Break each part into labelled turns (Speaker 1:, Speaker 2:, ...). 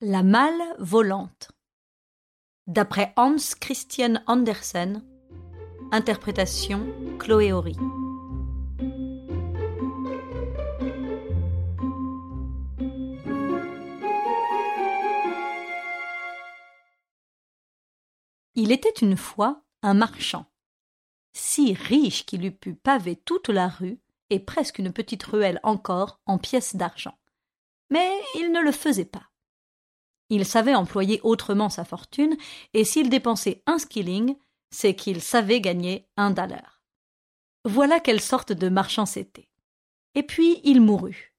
Speaker 1: La malle volante. D'après Hans Christian Andersen, interprétation Chloé Horry. Il était une fois un marchand, si riche qu'il eût pu paver toute la rue et presque une petite ruelle encore en pièces d'argent. Mais il ne le faisait pas. Il savait employer autrement sa fortune, et s'il dépensait un skilling, c'est qu'il savait gagner un dollar. Voilà quelle sorte de marchand c'était. Et puis il mourut.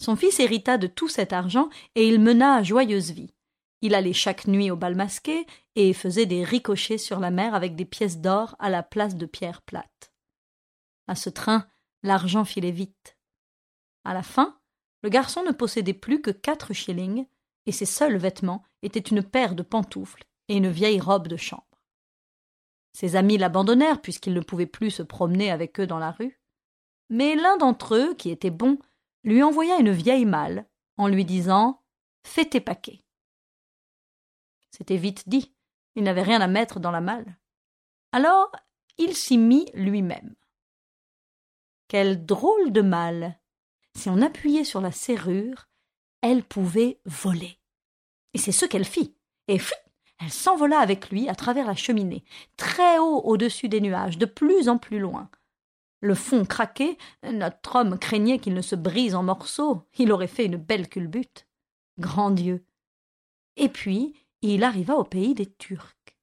Speaker 1: Son fils hérita de tout cet argent, et il mena joyeuse vie. Il allait chaque nuit au bal masqué et faisait des ricochets sur la mer avec des pièces d'or à la place de pierres plates. À ce train, l'argent filait vite. À la fin, le garçon ne possédait plus que quatre shillings, et ses seuls vêtements étaient une paire de pantoufles et une vieille robe de chambre. Ses amis l'abandonnèrent puisqu'il ne pouvait plus se promener avec eux dans la rue. Mais l'un d'entre eux, qui était bon, lui envoya une vieille malle en lui disant Fais tes paquets. C'était vite dit. Il n'avait rien à mettre dans la malle. Alors il s'y mit lui-même. Quelle drôle de malle. Si on appuyait sur la serrure, elle pouvait voler. Et c'est ce qu'elle fit. Et fut, elle s'envola avec lui à travers la cheminée, très haut au-dessus des nuages, de plus en plus loin. Le fond craquait, notre homme craignait qu'il ne se brise en morceaux, il aurait fait une belle culbute. Grand Dieu. Et puis, il arriva au pays des Turcs.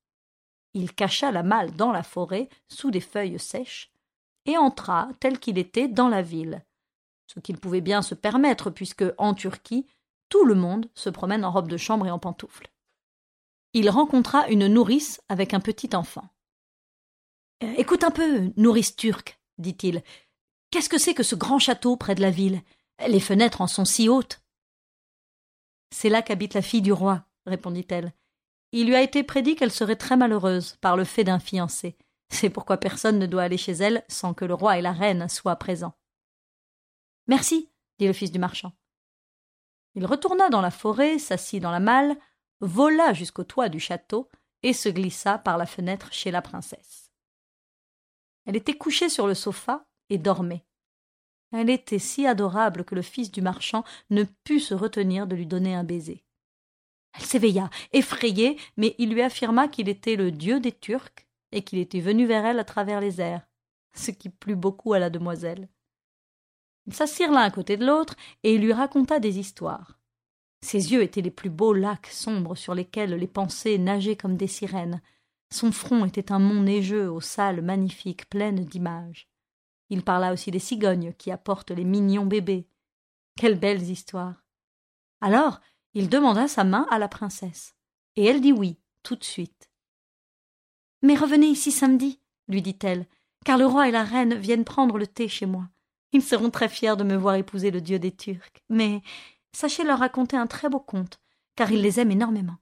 Speaker 1: Il cacha la malle dans la forêt, sous des feuilles sèches, et entra, tel qu'il était, dans la ville, ce qu'il pouvait bien se permettre, puisque, en Turquie, tout le monde se promène en robe de chambre et en pantoufles. Il rencontra une nourrice avec un petit enfant. Euh, écoute un peu, nourrice turque, dit-il. Qu'est-ce que c'est que ce grand château près de la ville? Les fenêtres en sont si hautes. C'est là qu'habite la fille du roi, répondit-elle. Il lui a été prédit qu'elle serait très malheureuse par le fait d'un fiancé. C'est pourquoi personne ne doit aller chez elle sans que le roi et la reine soient présents. Merci, dit le fils du marchand. Il retourna dans la forêt, s'assit dans la malle, vola jusqu'au toit du château et se glissa par la fenêtre chez la princesse. Elle était couchée sur le sofa et dormait. Elle était si adorable que le fils du marchand ne put se retenir de lui donner un baiser. Elle s'éveilla, effrayée, mais il lui affirma qu'il était le dieu des Turcs et qu'il était venu vers elle à travers les airs, ce qui plut beaucoup à la demoiselle. S'assirent l'un à côté de l'autre, et il lui raconta des histoires. Ses yeux étaient les plus beaux lacs sombres sur lesquels les pensées nageaient comme des sirènes. Son front était un mont neigeux aux salles magnifiques, pleines d'images. Il parla aussi des cigognes qui apportent les mignons bébés. Quelles belles histoires. Alors il demanda sa main à la princesse, et elle dit oui, tout de suite. Mais revenez ici samedi, lui dit-elle, car le roi et la reine viennent prendre le thé chez moi. Ils seront très fiers de me voir épouser le dieu des Turcs. Mais sachez leur raconter un très beau conte, car ils les aiment énormément.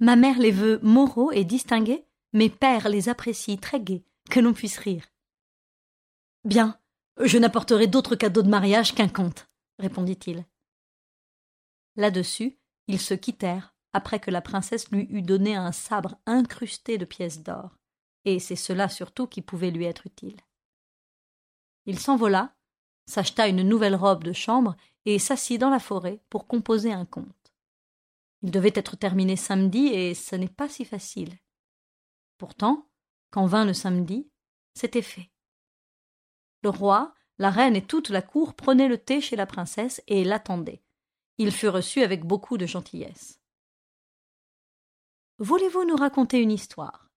Speaker 1: Ma mère les veut moraux et distingués, mes pères les apprécient très gais, que l'on puisse rire. Bien, je n'apporterai d'autres cadeaux de mariage qu'un conte, répondit-il. Là-dessus, ils se quittèrent, après que la princesse lui eut donné un sabre incrusté de pièces d'or, et c'est cela surtout qui pouvait lui être utile. Il s'envola, s'acheta une nouvelle robe de chambre et s'assit dans la forêt pour composer un conte. Il devait être terminé samedi et ce n'est pas si facile. Pourtant, quand vint le samedi, c'était fait. Le roi, la reine et toute la cour prenaient le thé chez la princesse et l'attendaient. Il fut reçu avec beaucoup de gentillesse. Voulez-vous nous raconter une histoire?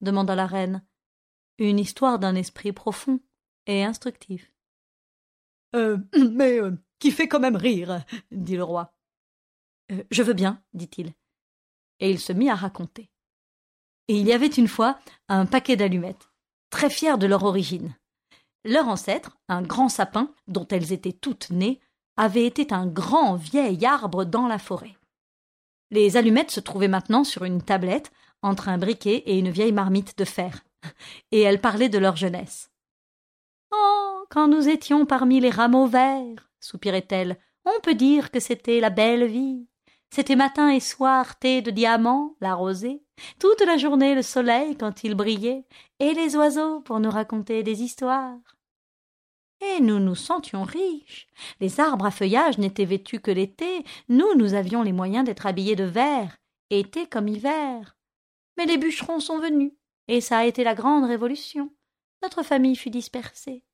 Speaker 1: demanda la reine. Une histoire d'un esprit profond et instructif.
Speaker 2: Euh, mais euh, qui fait quand même rire, dit le roi.
Speaker 1: Euh, je veux bien, dit-il. Et il se mit à raconter. Et il y avait une fois un paquet d'allumettes, très fiers de leur origine. Leur ancêtre, un grand sapin, dont elles étaient toutes nées, avait été un grand vieil arbre dans la forêt. Les allumettes se trouvaient maintenant sur une tablette, entre un briquet et une vieille marmite de fer, et elles parlaient de leur jeunesse. Oh quand nous étions parmi les rameaux verts, soupirait-elle, on peut dire que c'était la belle vie. C'était matin et soir thé de diamants, la rosée, toute la journée le soleil quand il brillait, et les oiseaux pour nous raconter des histoires. Et nous nous sentions riches. Les arbres à feuillage n'étaient vêtus que l'été, nous, nous avions les moyens d'être habillés de vert, été comme hiver. Mais les bûcherons sont venus, et ça a été la grande révolution. Notre famille fut dispersée.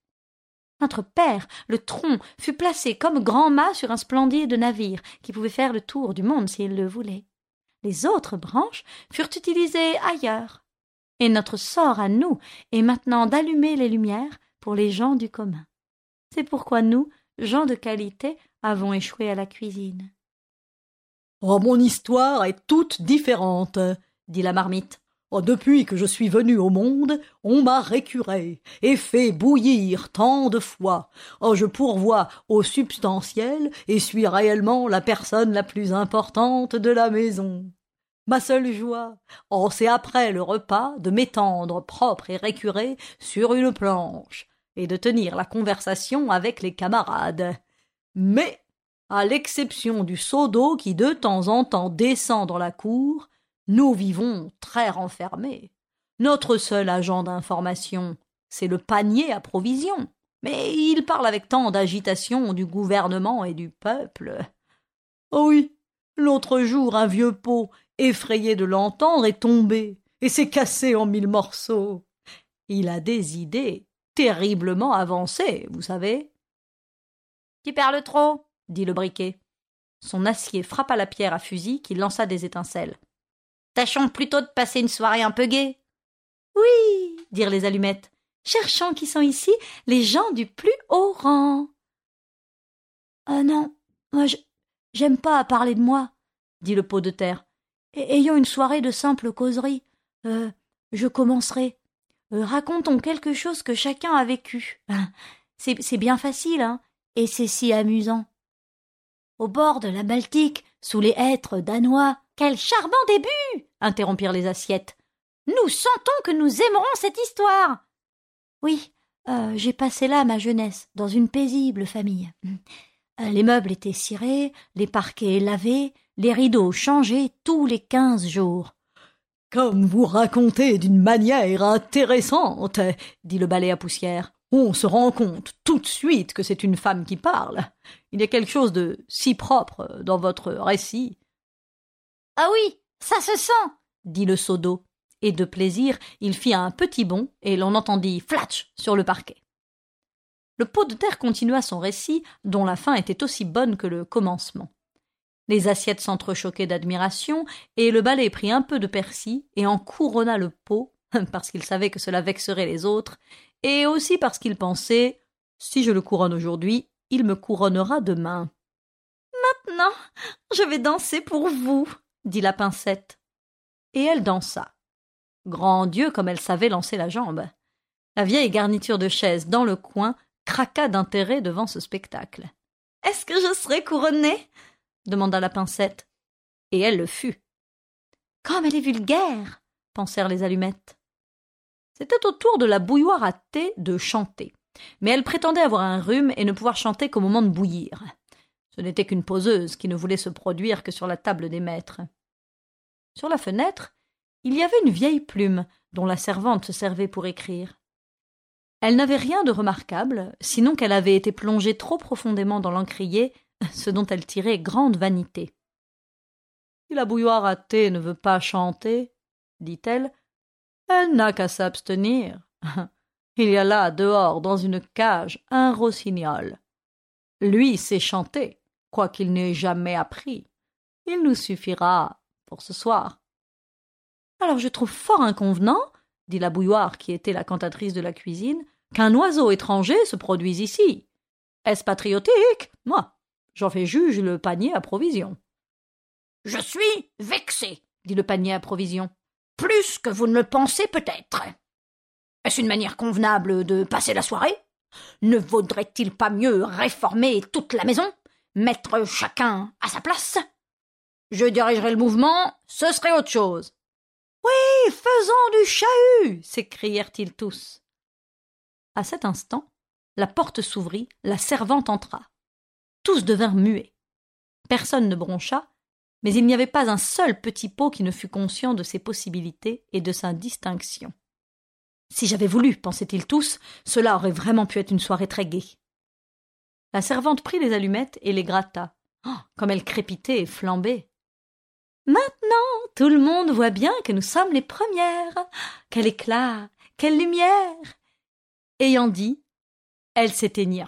Speaker 1: Notre père, le tronc, fut placé comme grand mât sur un splendide navire qui pouvait faire le tour du monde s'il le voulait. Les autres branches furent utilisées ailleurs. Et notre sort à nous est maintenant d'allumer les lumières pour les gens du commun. C'est pourquoi nous, gens de qualité, avons échoué à la cuisine.
Speaker 2: Oh, mon histoire est toute différente, dit la marmite. Oh, depuis que je suis venu au monde, on m'a récuré et fait bouillir tant de fois. Oh, je pourvois au substantiel et suis réellement la personne la plus importante de la maison. Ma seule joie, oh, c'est après le repas de m'étendre propre et récuré sur une planche et de tenir la conversation avec les camarades. Mais, à l'exception du seau d'eau qui de temps en temps descend dans la cour, nous vivons très renfermés. Notre seul agent d'information, c'est le panier à provisions. Mais il parle avec tant d'agitation du gouvernement et du peuple. Oh oui, l'autre jour un vieux pot, effrayé de l'entendre, est tombé et s'est cassé en mille morceaux. Il a des idées terriblement avancées, vous savez.
Speaker 1: Tu parles trop, dit le briquet. Son acier frappa la pierre à fusil qui lança des étincelles. Tâchons plutôt de passer une soirée un peu gaie. Oui, dirent les allumettes. Cherchons qui sont ici les gens du plus haut rang.
Speaker 2: Ah non, moi j'aime pas parler de moi, dit le pot de terre. ayons une soirée de simple causerie. Euh, je commencerai. Euh, racontons quelque chose que chacun a vécu. C'est bien facile, hein, et c'est si amusant. Au bord de la Baltique, sous les hêtres danois,
Speaker 1: quel charmant début interrompirent les assiettes. Nous sentons que nous aimerons cette histoire.
Speaker 2: Oui, euh, j'ai passé là ma jeunesse, dans une paisible famille. Euh, les meubles étaient cirés, les parquets lavés, les rideaux changés tous les quinze jours. Comme vous racontez d'une manière intéressante, dit le balai à poussière. On se rend compte tout de suite que c'est une femme qui parle. Il y a quelque chose de si propre dans votre récit.
Speaker 1: Ah oui, ça se sent, dit le seau d'eau,
Speaker 2: et de plaisir il fit un petit bond, et l'on entendit flatch sur le parquet. Le pot de terre continua son récit, dont la fin était aussi bonne que le commencement. Les assiettes s'entrechoquaient d'admiration, et le balai prit un peu de persil et en couronna le pot, parce qu'il savait que cela vexerait les autres, et aussi parce qu'il pensait Si je le couronne aujourd'hui, il me couronnera demain.
Speaker 1: Maintenant, je vais danser pour vous, dit la pincette.
Speaker 2: Et elle dansa. Grand Dieu, comme elle savait lancer la jambe. La vieille garniture de chaise dans le coin craqua d'intérêt devant ce spectacle.
Speaker 1: Est-ce que je serai couronnée?
Speaker 2: demanda la pincette. Et elle le fut.
Speaker 1: Comme elle est vulgaire
Speaker 2: pensèrent les allumettes. C'était au tour de la bouilloire à thé de chanter. Mais elle prétendait avoir un rhume et ne pouvoir chanter qu'au moment de bouillir. Ce n'était qu'une poseuse qui ne voulait se produire que sur la table des maîtres. Sur la fenêtre, il y avait une vieille plume dont la servante se servait pour écrire. Elle n'avait rien de remarquable, sinon qu'elle avait été plongée trop profondément dans l'encrier, ce dont elle tirait grande vanité. Si la bouilloire à thé ne veut pas chanter, dit-elle, elle, n'a qu'à s'abstenir. Il y a là, dehors, dans une cage, un rossignol. Lui sait chanter, quoiqu'il n'ait jamais appris. Il nous suffira pour ce soir. Alors je trouve fort inconvenant, dit la bouilloire qui était la cantatrice de la cuisine, qu'un oiseau étranger se produise ici. Est-ce patriotique? Moi, j'en fais juge le panier à provisions.
Speaker 3: Je suis vexé, dit le panier à provisions. Plus que vous ne le pensez peut-être. Est-ce une manière convenable de passer la soirée? Ne vaudrait-il pas mieux réformer toute la maison Mettre chacun à sa place? Je dirigerai le mouvement, ce serait autre chose.
Speaker 1: Oui, faisons du chahut s'écrièrent-ils tous.
Speaker 2: À cet instant, la porte s'ouvrit, la servante entra. Tous devinrent muets. Personne ne broncha,
Speaker 1: mais il n'y avait pas un seul petit pot qui ne fût conscient de ses possibilités et de sa distinction. Si j'avais voulu, pensaient-ils tous, cela aurait vraiment pu être une soirée très gaie. La servante prit les allumettes et les gratta. Oh, comme elles crépitaient et flambaient. Maintenant, tout le monde voit bien que nous sommes les premières. Quel éclat, quelle lumière. Ayant dit, elle s'éteignit.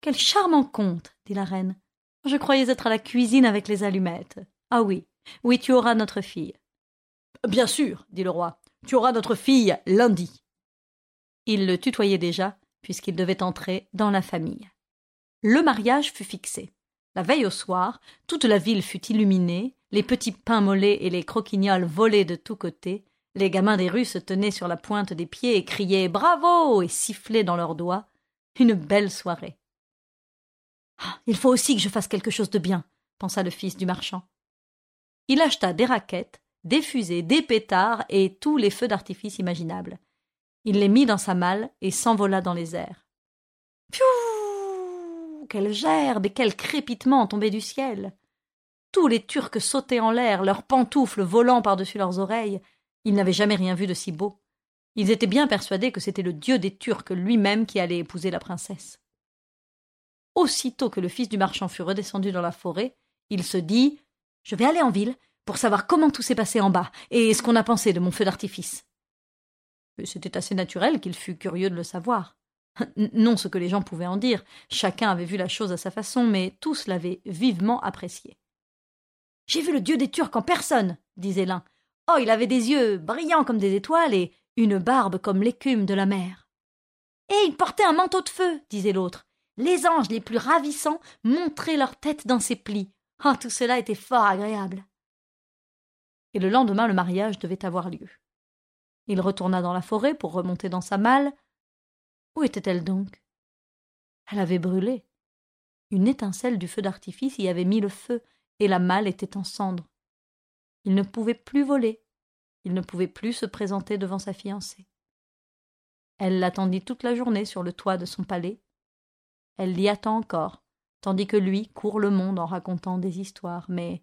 Speaker 1: Quel charmant conte, dit la reine. Je croyais être à la cuisine avec les allumettes. Ah oui, oui, tu auras notre fille.
Speaker 2: Bien sûr, dit le roi. Tu auras notre fille lundi.
Speaker 1: Il le tutoyait déjà, puisqu'il devait entrer dans la famille. Le mariage fut fixé. La veille au soir, toute la ville fut illuminée, les petits pains mollets et les croquignoles volaient de tous côtés, les gamins des rues se tenaient sur la pointe des pieds et criaient Bravo et sifflaient dans leurs doigts. Une belle soirée. Ah, il faut aussi que je fasse quelque chose de bien, pensa le fils du marchand. Il acheta des raquettes, des fusées, des pétards et tous les feux d'artifice imaginables. Il les mit dans sa malle et s'envola dans les airs. Piou Quelle gerbe et quel crépitement tombait du ciel Tous les Turcs sautaient en l'air, leurs pantoufles volant par-dessus leurs oreilles. Ils n'avaient jamais rien vu de si beau. Ils étaient bien persuadés que c'était le dieu des Turcs lui-même qui allait épouser la princesse. Aussitôt que le fils du marchand fut redescendu dans la forêt, il se dit Je vais aller en ville pour savoir comment tout s'est passé en bas et ce qu'on a pensé de mon feu d'artifice. C'était assez naturel qu'il fût curieux de le savoir. Non ce que les gens pouvaient en dire, chacun avait vu la chose à sa façon, mais tous l'avaient vivement apprécié. J'ai vu le dieu des Turcs en personne, disait l'un. Oh, il avait des yeux brillants comme des étoiles et une barbe comme l'écume de la mer. Et il portait un manteau de feu, disait l'autre. Les anges les plus ravissants montraient leur tête dans ses plis. Oh, tout cela était fort agréable. Et le lendemain, le mariage devait avoir lieu. Il retourna dans la forêt pour remonter dans sa malle. Où était-elle donc? Elle avait brûlé. Une étincelle du feu d'artifice y avait mis le feu, et la malle était en cendres. Il ne pouvait plus voler. Il ne pouvait plus se présenter devant sa fiancée. Elle l'attendit toute la journée sur le toit de son palais. Elle l'y attend encore, tandis que lui court le monde en racontant des histoires, mais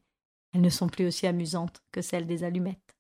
Speaker 1: elles ne sont plus aussi amusantes que celles des allumettes.